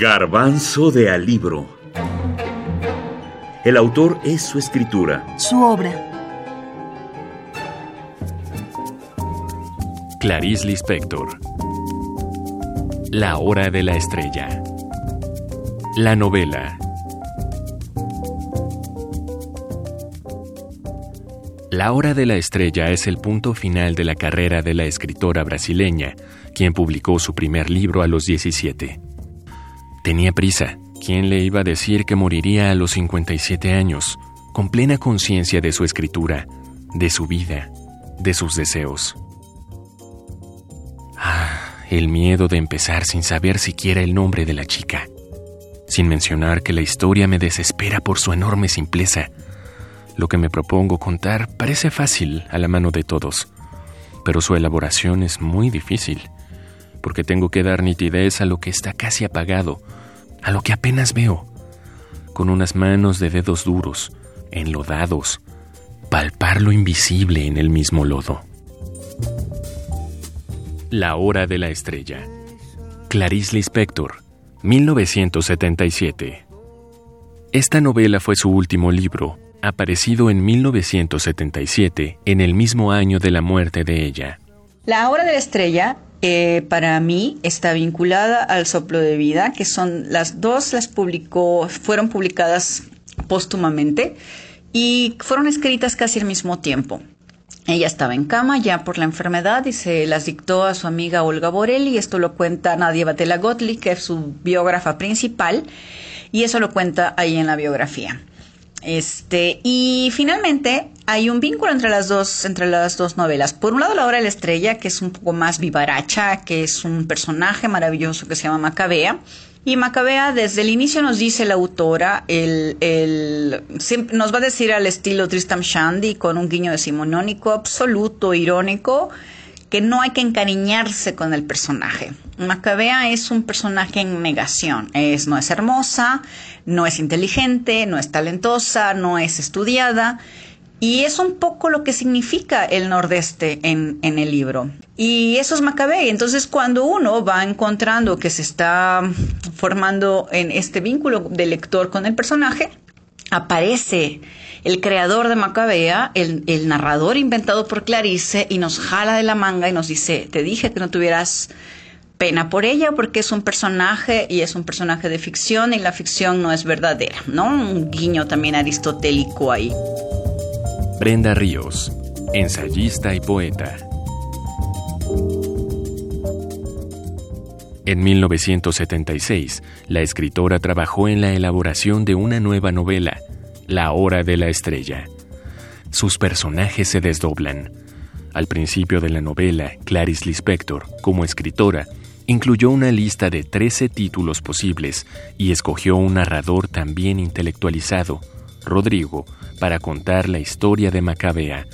Garbanzo de Alibro. El autor es su escritura. Su obra. Clarice Lispector. La hora de la estrella. La novela. La hora de la estrella es el punto final de la carrera de la escritora brasileña, quien publicó su primer libro a los 17. Tenía prisa. ¿Quién le iba a decir que moriría a los 57 años, con plena conciencia de su escritura, de su vida, de sus deseos? Ah, el miedo de empezar sin saber siquiera el nombre de la chica, sin mencionar que la historia me desespera por su enorme simpleza. Lo que me propongo contar parece fácil a la mano de todos, pero su elaboración es muy difícil, porque tengo que dar nitidez a lo que está casi apagado, a lo que apenas veo, con unas manos de dedos duros, enlodados, palpar lo invisible en el mismo lodo. La hora de la estrella. Clarice Lispector, 1977. Esta novela fue su último libro, aparecido en 1977, en el mismo año de la muerte de ella. La hora de la estrella eh, para mí está vinculada al soplo de vida, que son las dos, las publicó, fueron publicadas póstumamente y fueron escritas casi al mismo tiempo. Ella estaba en cama ya por la enfermedad y se las dictó a su amiga Olga Borelli. Esto lo cuenta Nadia Batela Gottlieb, que es su biógrafa principal, y eso lo cuenta ahí en la biografía. Este, y finalmente hay un vínculo entre las dos, entre las dos novelas. Por un lado, La Hora de la Estrella, que es un poco más vivaracha, que es un personaje maravilloso que se llama Macabea. Y Macabea, desde el inicio nos dice la autora, el, el, nos va a decir al estilo Tristam Shandy, con un guiño decimonónico absoluto, irónico, que no hay que encariñarse con el personaje. Macabea es un personaje en negación. Es, no es hermosa, no es inteligente, no es talentosa, no es estudiada. Y es un poco lo que significa el nordeste en, en el libro. Y eso es Macabea. Entonces, cuando uno va encontrando que se está formando en este vínculo del lector con el personaje, aparece el creador de Macabea, el, narrador inventado por Clarice, y nos jala de la manga y nos dice, te dije que no tuvieras pena por ella porque es un personaje y es un personaje de ficción y la ficción no es verdadera, ¿no? Un guiño también aristotélico ahí. Brenda Ríos, ensayista y poeta. En 1976, la escritora trabajó en la elaboración de una nueva novela, La Hora de la Estrella. Sus personajes se desdoblan. Al principio de la novela, Clarice Lispector, como escritora, incluyó una lista de 13 títulos posibles y escogió un narrador también intelectualizado, Rodrigo, para contar la historia de Macabea,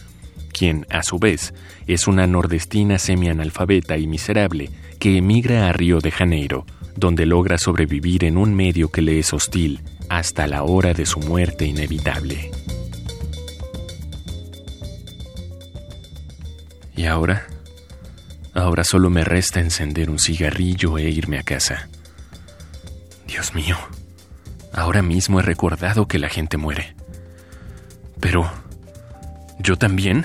quien, a su vez, es una nordestina semianalfabeta y miserable que emigra a Río de Janeiro, donde logra sobrevivir en un medio que le es hostil hasta la hora de su muerte inevitable. ¿Y ahora? Ahora solo me resta encender un cigarrillo e irme a casa. Dios mío, ahora mismo he recordado que la gente muere. Pero, ¿yo también?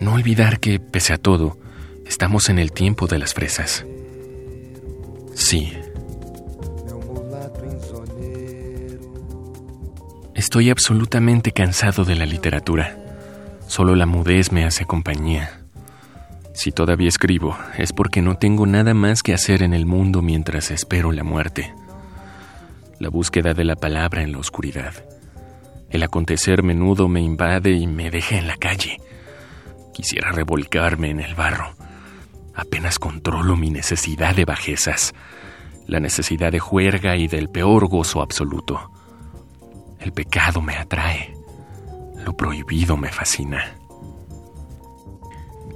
No olvidar que, pese a todo, estamos en el tiempo de las fresas. Sí. Estoy absolutamente cansado de la literatura. Solo la mudez me hace compañía. Si todavía escribo, es porque no tengo nada más que hacer en el mundo mientras espero la muerte. La búsqueda de la palabra en la oscuridad. El acontecer menudo me invade y me deja en la calle. Quisiera revolcarme en el barro. Apenas controlo mi necesidad de bajezas, la necesidad de juerga y del peor gozo absoluto. El pecado me atrae, lo prohibido me fascina.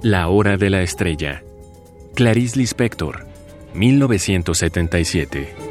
La Hora de la Estrella. Clarice Lispector, 1977.